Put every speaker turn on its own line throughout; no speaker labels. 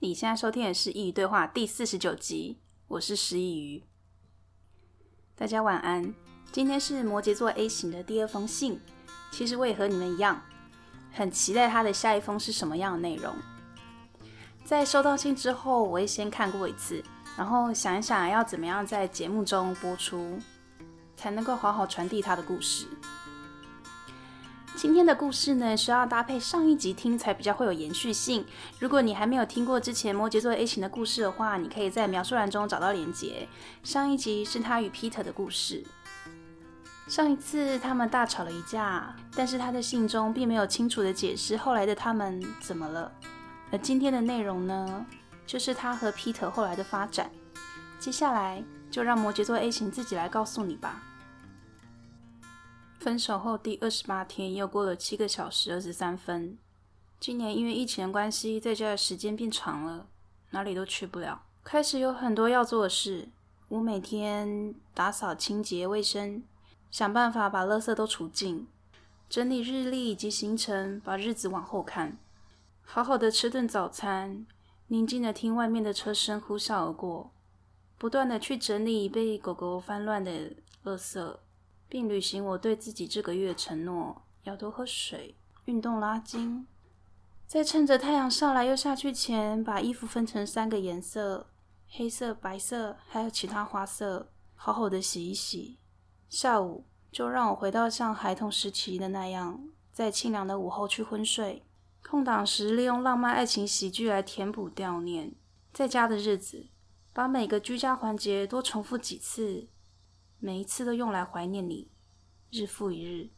你现在收听的是《佾萮对话》第四十九集，我是师佾萮。大家晚安。今天是摩羯座 A 型的第二封信。其实我也和你们一样，很期待他的下一封是什么样的内容。在收到信之后，我会先看过一次，然后想一想要怎么样在节目中播出，才能够好好传递他的故事。今天的故事呢，需要搭配上一集听才比较会有延续性。如果你还没有听过之前摩羯座 A 型的故事的话，你可以在描述栏中找到连结。上一集是他与 Peter 的故事。上一次他们大吵了一架，但是他的信中并没有清楚的解释后来的他们怎么了。而今天的内容呢，就是他和 Peter 后来的发展。接下来就让摩羯座 A 型自己来告诉你吧。分手后第二十八天，又过了七个小时二十三分。今年因为疫情的关系，在家的时间变长了，哪里都去不了。开始有很多要做的事，我每天打扫、清洁、卫生，想办法把垃圾都除尽，整理日历以及行程，把日子往后看。好好的吃顿早餐，宁静的听外面的车声呼啸而过，不断的去整理被狗狗翻乱的垃圾。并履行我对自己这个月的承诺：要多喝水、运动拉筋，在趁着太阳上来又下去前，把衣服分成三个颜色：黑色、白色，还有其他花色，好好的洗一洗。下午就让我回到像孩童时期的那样，在清凉的午后去昏睡。空档时利用浪漫爱情喜剧来填补悼念。在家的日子，把每个居家环节多重复几次。每一次都用来怀念你，日复一日。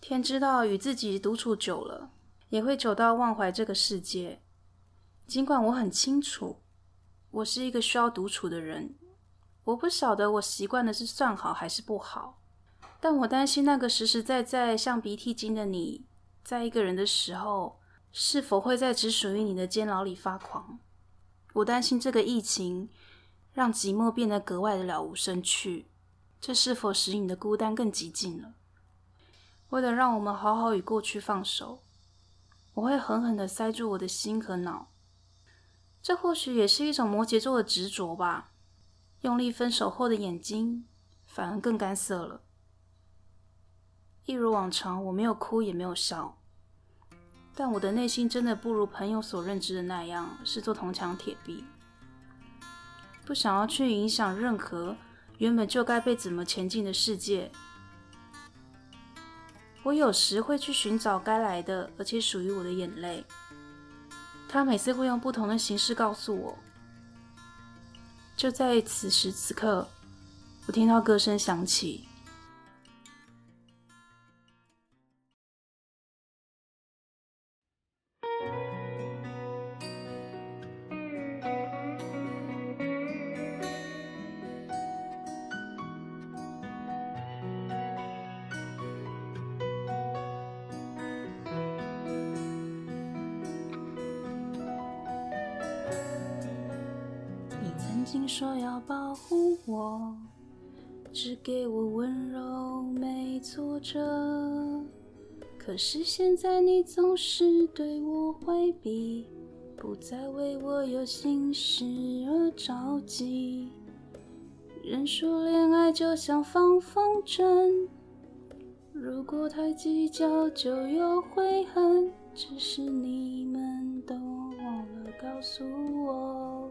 天知道，与自己独处久了，也会久到忘怀这个世界。尽管我很清楚，我是一个需要独处的人。我不晓得我习惯的是算好还是不好，但我担心那个实实在在像鼻涕精的你，在一个人的时候，是否会在只属于你的监牢里发狂？我担心这个疫情让寂寞变得格外的了无生趣。这是否使你的孤单更寂静了？为了让我们好好与过去放手，我会狠狠的塞住我的心和脑。这或许也是一种摩羯座的执着吧。用力分手后的眼睛，反而更干涩了。一如往常，我没有哭也没有笑，但我的内心真的不如朋友所认知的那样，是座铜墙铁壁，不想要去影响任何。原本就该被怎么前进的世界，我有时会去寻找该来的，而且属于我的眼泪。他每次会用不同的形式告诉我。就在此时此刻，我听到歌声响起。可是现在你总是对我回避，不再为我有心事而着急。人说恋爱就像放风筝，如果太计较就有悔恨。只是你们都忘了告诉我。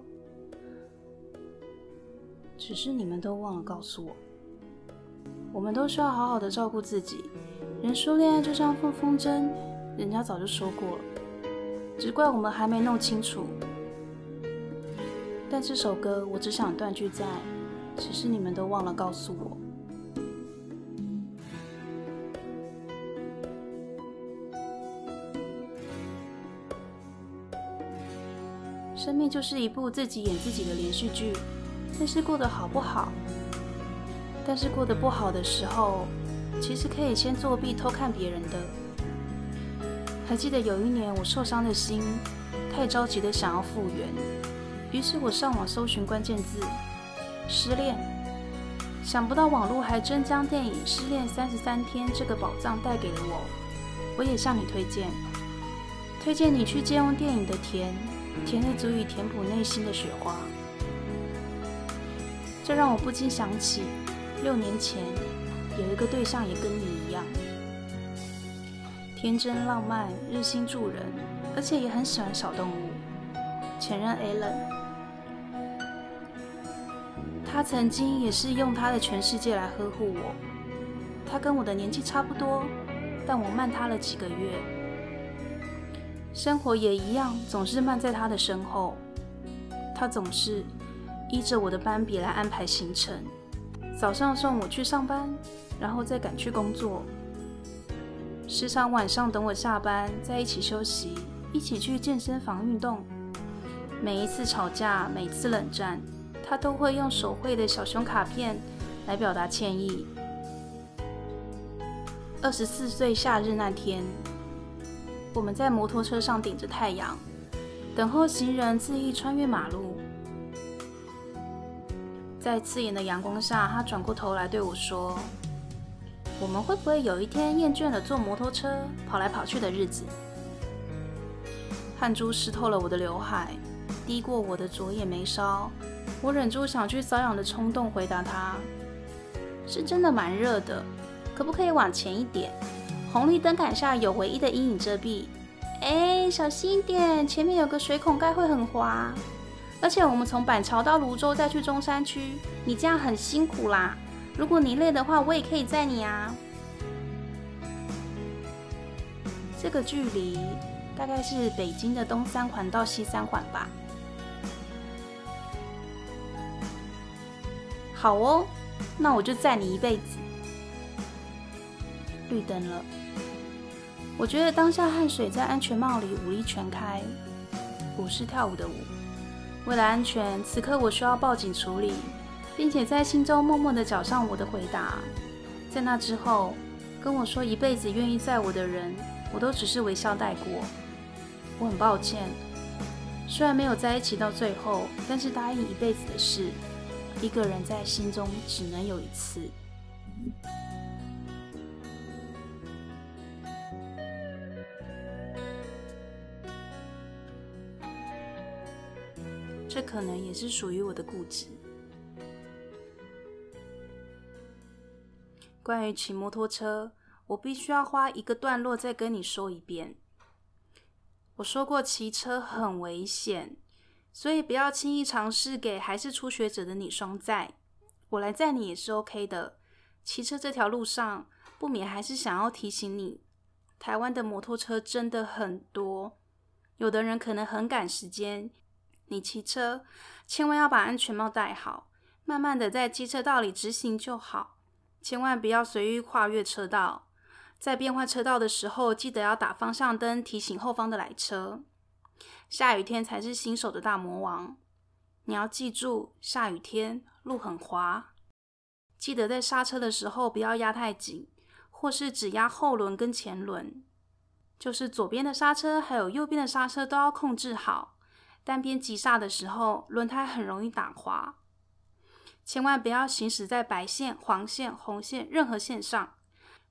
只是你们都忘了告诉我，我们都需要好好的照顾自己。人说恋爱就像放风筝，人家早就说过了，只怪我们还没弄清楚。但这首歌我只想断句在，只是你们都忘了告诉我。生命就是一部自己演自己的连续剧。但是过得好不好？但是过得不好的时候，其实可以先作弊偷看别人的。还记得有一年，我受伤的心太着急的想要复原，于是我上网搜寻关键字“失恋”，想不到网络还真将电影《失恋三十三天》这个宝藏带给了我。我也向你推荐，推荐你去借用电影的甜，甜的足以填补内心的雪花。这让我不禁想起，六年前有一个对象也跟你一样，天真浪漫、热心助人，而且也很喜欢小动物。前任 Alan，他曾经也是用他的全世界来呵护我。他跟我的年纪差不多，但我慢他了几个月。生活也一样，总是慢在他的身后。他总是。依着我的班比来安排行程，早上送我去上班，然后再赶去工作。时常晚上等我下班，在一起休息，一起去健身房运动。每一次吵架，每次冷战，他都会用手绘的小熊卡片来表达歉意。二十四岁夏日那天，我们在摩托车上顶着太阳，等候行人恣意穿越马路。在刺眼的阳光下，他转过头来对我说：“我们会不会有一天厌倦了坐摩托车跑来跑去的日子？”汗珠湿透了我的刘海，滴过我的左眼眉梢。我忍住想去瘙痒的冲动，回答他：“是真的蛮热的，可不可以往前一点？红绿灯杆下有唯一的阴影遮蔽。哎，小心一点，前面有个水孔盖会很滑。”而且我们从板桥到芦洲，再去中山区，你这样很辛苦啦。如果你累的话，我也可以载你啊。这个距离大概是北京的东三环到西三环吧。好哦，那我就载你一辈子。绿灯了，我觉得当下汗水在安全帽里五力全开，舞是跳舞的舞。为了安全，此刻我需要报警处理，并且在心中默默地缴上我的回答。在那之后，跟我说一辈子愿意载我的人，我都只是微笑带过。我很抱歉，虽然没有在一起到最后，但是答应一辈子的事，一个人在心中只能有一次。这可能也是属于我的固执。关于骑摩托车，我必须要花一个段落再跟你说一遍。我说过骑车很危险，所以不要轻易尝试给还是初学者的你双载。我来载你也是 OK 的。骑车这条路上，不免还是想要提醒你，台湾的摩托车真的很多，有的人可能很赶时间。你骑车千万要把安全帽戴好，慢慢的在机车道里直行就好，千万不要随意跨越车道。在变换车道的时候，记得要打方向灯提醒后方的来车。下雨天才是新手的大魔王，你要记住，下雨天路很滑，记得在刹车的时候不要压太紧，或是只压后轮跟前轮，就是左边的刹车还有右边的刹车都要控制好。单边急刹的时候，轮胎很容易打滑，千万不要行驶在白线、黄线、红线任何线上，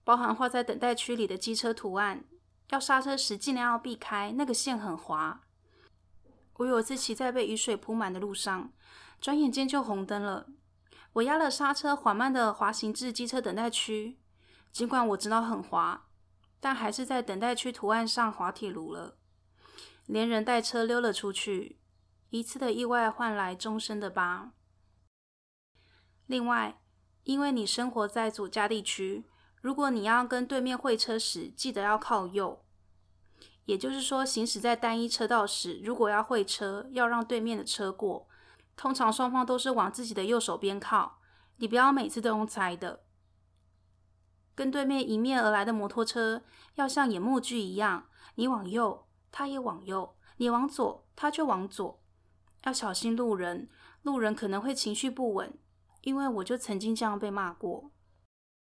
包含画在等待区里的机车图案。要刹车时尽量要避开，那个线很滑。我有一次骑在被雨水铺满的路上，转眼间就红灯了，我压了刹车，缓慢的滑行至机车等待区。尽管我知道很滑，但还是在等待区图案上滑铁卢了。连人带车溜了出去，一次的意外换来终身的疤。另外，因为你生活在左家地区，如果你要跟对面会车时，记得要靠右。也就是说，行驶在单一车道时，如果要会车，要让对面的车过，通常双方都是往自己的右手边靠。你不要每次都用猜的。跟对面迎面而来的摩托车，要像演默剧一样，你往右。他也往右，你往左，他就往左。要小心路人，路人可能会情绪不稳，因为我就曾经这样被骂过。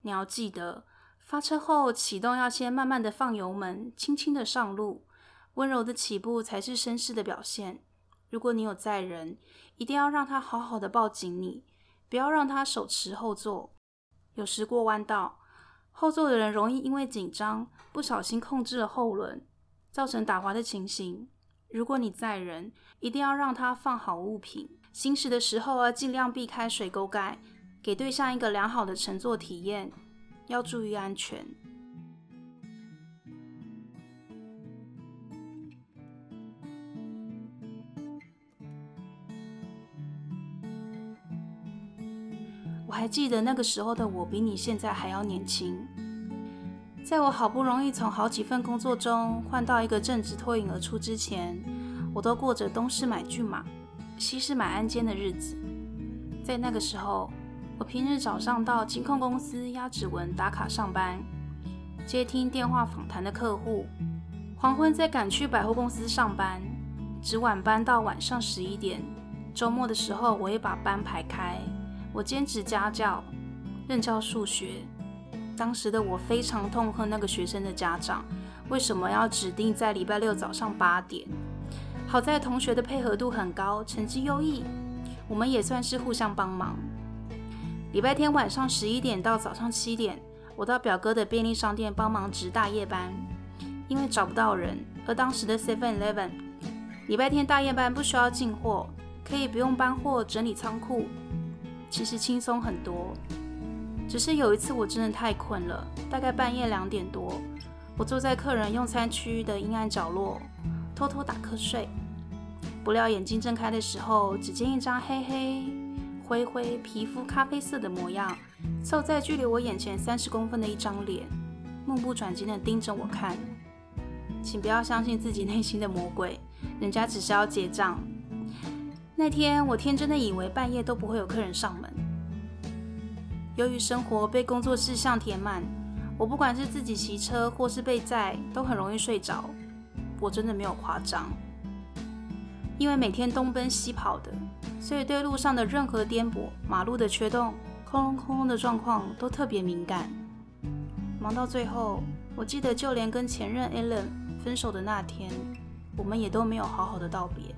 你要记得，发车后启动要先慢慢的放油门，轻轻的上路，温柔的起步才是绅士的表现。如果你有载人，一定要让他好好的抱紧你，不要让他手持后座。有时过弯道，后座的人容易因为紧张，不小心控制了后轮。造成打滑的情形，如果你载人，一定要让他放好物品。行驶的时候啊，尽量避开水沟盖，给对象一个良好的乘坐体验。要注意安全。我还记得那个时候的我比你现在还要年轻。在我好不容易从好几份工作中换到一个正职脱颖而出之前，我都过着东市买骏马，西市买鞍韉的日子。在那个时候，我平日早上到金控公司压指纹打卡上班，接听电话访谈的客户；黄昏再赶去百货公司上班，值晚班到晚上十一点。周末的时候，我也把班排开。我兼职家教，任教数学。当时的我非常痛恨那个学生的家长，为什么要指定在礼拜六早上八点？好在同学的配合度很高，成绩优异，我们也算是互相帮忙。礼拜天晚上十一点到早上七点，我到表哥的便利商店帮忙值大夜班，因为找不到人。而当时的 Seven Eleven，礼拜天大夜班不需要进货，可以不用搬货、整理仓库。其实轻松很多，只是有一次我真的太困了，大概半夜两点多，我坐在客人用餐区的阴暗角落，偷偷打瞌睡。不料眼睛睁开的时候，只见一张黑黑灰灰、皮肤咖啡色的模样，凑在距离我眼前三十公分的一张脸，目不转睛地盯着我看。请不要相信自己内心的魔鬼，人家只是要结账。那天我天真的以为半夜都不会有客人上门。由于生活被工作事项填满，我不管是自己骑车或是被载，都很容易睡着。我真的没有夸张，因为每天东奔西跑的，所以对路上的任何颠簸、马路的缺洞、空隆空隆的状况都特别敏感。忙到最后，我记得就连跟前任 Alan 分手的那天，我们也都没有好好的道别。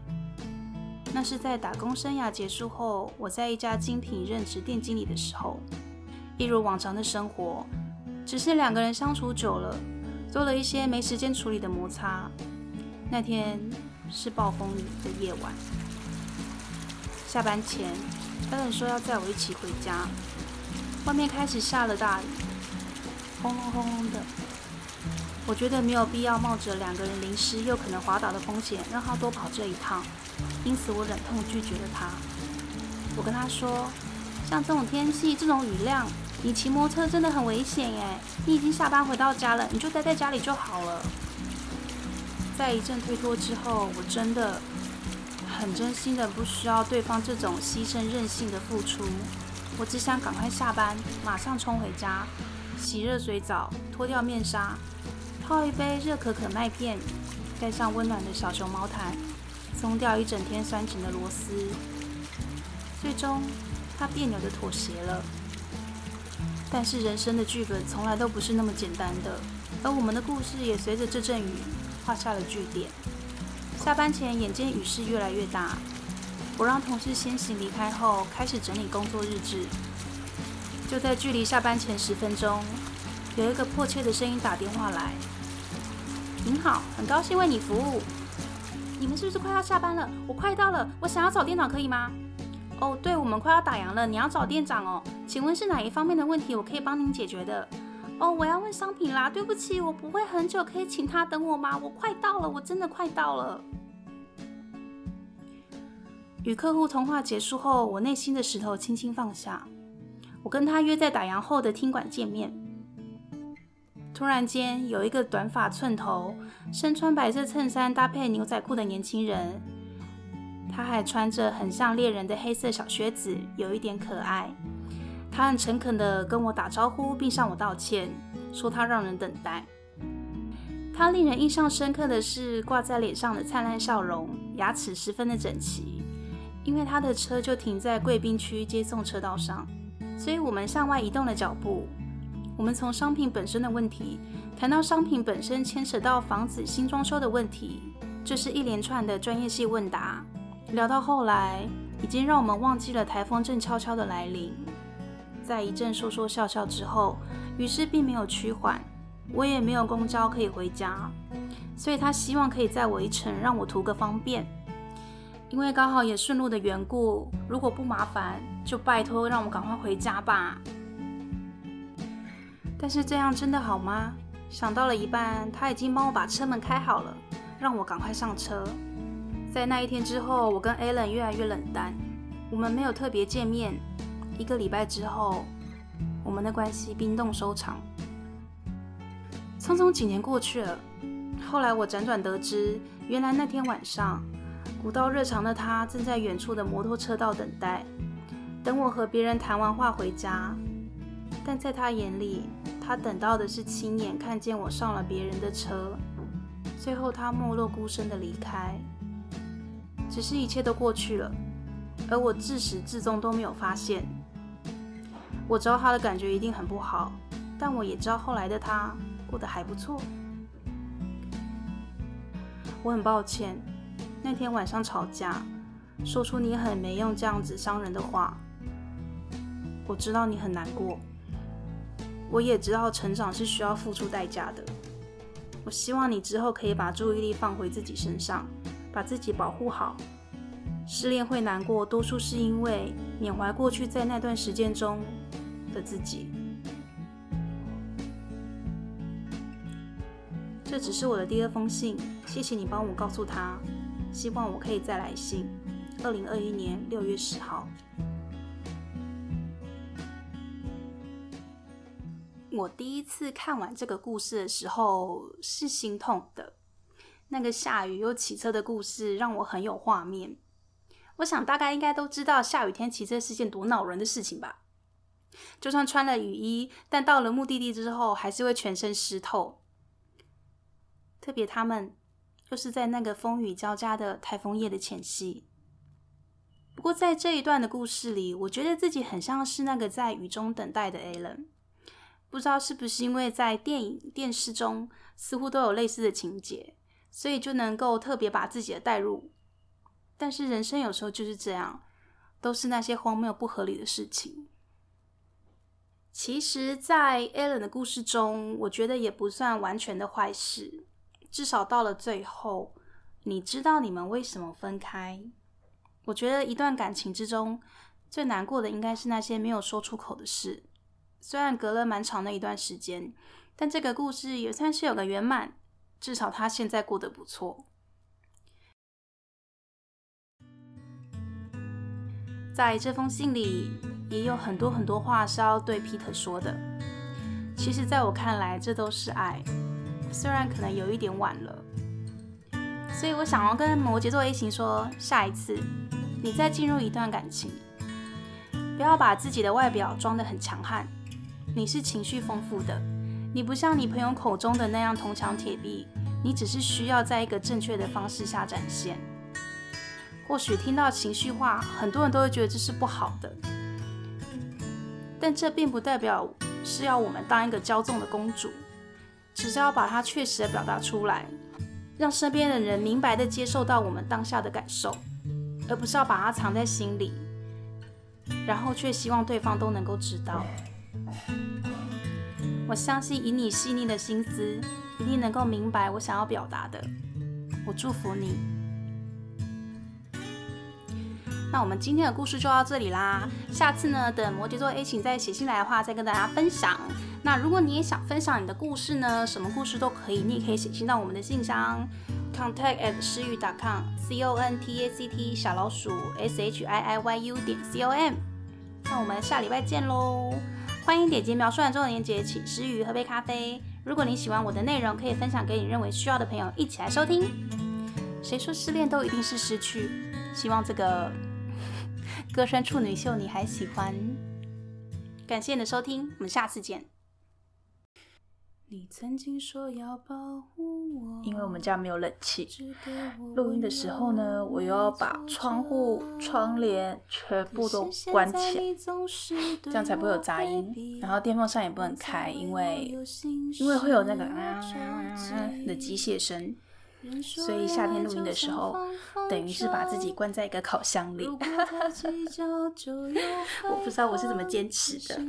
那是在打工生涯结束后，我在一家精品任职店经理的时候，一如往常的生活，只是两个人相处久了，多了一些没时间处理的摩擦。那天是暴风雨的夜晚，下班前，Allen 说要载我一起回家，外面开始下了大雨，轰隆轰隆的。我觉得没有必要冒着两个人淋湿又可能滑倒的风险，让他多跑这一趟，因此我忍痛拒绝了他。我跟他说：“像这种天气，这种雨量，你骑摩托车真的很危险耶！你已经下班回到家了，你就待在家里就好了。”在一阵推脱之后，我真的很真心的不需要对方这种牺牲任性的付出，我只想赶快下班，马上冲回家，洗热水澡，脱掉面纱。泡一杯热可可麦片，盖上温暖的小熊毛毯，松掉一整天酸紧的螺丝。最终，他别扭的妥协了。但是人生的剧本从来都不是那么简单的，而我们的故事也随着这阵雨画下了句点。下班前，眼见雨势越来越大，我让同事先行离开后，开始整理工作日志。就在距离下班前十分钟。有一个迫切的声音打电话来：“您好，很高兴为你服务。你们是不是快要下班了？我快到了，我想要找店长，可以吗？哦，对，我们快要打烊了，你要找店长哦。请问是哪一方面的问题，我可以帮您解决的？哦，我要问商品啦。对不起，我不会很久，可以请他等我吗？我快到了，我真的快到了。”与客户通话结束后，我内心的石头轻轻放下。我跟他约在打烊后的厅馆见面。突然间，有一个短发寸头、身穿白色衬衫搭配牛仔裤的年轻人，他还穿着很像猎人的黑色小靴子，有一点可爱。他很诚恳地跟我打招呼，并向我道歉，说他让人等待。他令人印象深刻的是挂在脸上的灿烂笑容，牙齿十分的整齐。因为他的车就停在贵宾区接送车道上，所以我们向外移动了脚步。我们从商品本身的问题谈到商品本身牵扯到房子新装修的问题，这是一连串的专业性问答。聊到后来，已经让我们忘记了台风正悄悄的来临。在一阵说说笑笑之后，雨势并没有趋缓，我也没有公交可以回家，所以他希望可以载我一程，让我图个方便。因为刚好也顺路的缘故，如果不麻烦，就拜托让我赶快回家吧。但是这样真的好吗？想到了一半，他已经帮我把车门开好了，让我赶快上车。在那一天之后，我跟 Alan 越来越冷淡，我们没有特别见面。一个礼拜之后，我们的关系冰冻收场。匆匆几年过去了，后来我辗转得知，原来那天晚上，古道热肠的他正在远处的摩托车道等待，等我和别人谈完话回家。但在他眼里，他等到的是亲眼看见我上了别人的车，最后他没落孤身的离开。只是一切都过去了，而我自始至终都没有发现。我知道他的感觉一定很不好，但我也知道后来的他过得还不错。我很抱歉，那天晚上吵架，说出你很没用这样子伤人的话。我知道你很难过。我也知道成长是需要付出代价的。我希望你之后可以把注意力放回自己身上，把自己保护好。失恋会难过，多数是因为缅怀过去在那段时间中的自己。这只是我的第二封信，谢谢你帮我告诉他，希望我可以再来信。二零二一年六月十号。我第一次看完这个故事的时候是心痛的。那个下雨又骑车的故事让我很有画面。我想大概应该都知道下雨天骑车是件多恼人的事情吧。就算穿了雨衣，但到了目的地之后还是会全身湿透。特别他们又是在那个风雨交加的台风夜的前夕。不过在这一段的故事里，我觉得自己很像是那个在雨中等待的 Alan。不知道是不是因为在电影、电视中似乎都有类似的情节，所以就能够特别把自己的带入。但是人生有时候就是这样，都是那些荒谬不合理的事情。其实，在 Alan 的故事中，我觉得也不算完全的坏事。至少到了最后，你知道你们为什么分开。我觉得一段感情之中最难过的，应该是那些没有说出口的事。虽然隔了蛮长的一段时间，但这个故事也算是有个圆满。至少他现在过得不错。在这封信里，也有很多很多话是要对 Peter 说的。其实，在我看来，这都是爱，虽然可能有一点晚了。所以我想要跟摩羯座 A 型说：下一次你再进入一段感情，不要把自己的外表装得很强悍。你是情绪丰富的，你不像你朋友口中的那样铜墙铁壁，你只是需要在一个正确的方式下展现。或许听到情绪化，很多人都会觉得这是不好的，但这并不代表是要我们当一个骄纵的公主，只是要把它确实的表达出来，让身边的人明白的接受到我们当下的感受，而不是要把它藏在心里，然后却希望对方都能够知道。我相信以你细腻的心思，一定能够明白我想要表达的。我祝福你。那我们今天的故事就到这里啦。下次呢，等摩羯座 A 型再写信来的话，再跟大家分享。那如果你也想分享你的故事呢，什么故事都可以，你也可以写信到我们的信箱，contact at 诗雨 .com，c o n t a c t 小老鼠 s h i i y u 点 c o m。那我们下礼拜见喽。欢迎点击描述栏中的链接，请诗雨喝杯咖啡。如果你喜欢我的内容，可以分享给你认为需要的朋友一起来收听。谁说失恋都一定是失去？希望这个 歌声处女秀你还喜欢。感谢你的收听，我们下次见。你曾经说要保护我，因为我们家没有冷气，录音的时候呢，我又要把窗户、窗帘全部都关起来，这样才不会有杂音。然后电风扇也不能开，因为因为会有那个啊的机械声，所以夏天录音的时候，等于是把自己关在一个烤箱里。我不知道我是怎么坚持的。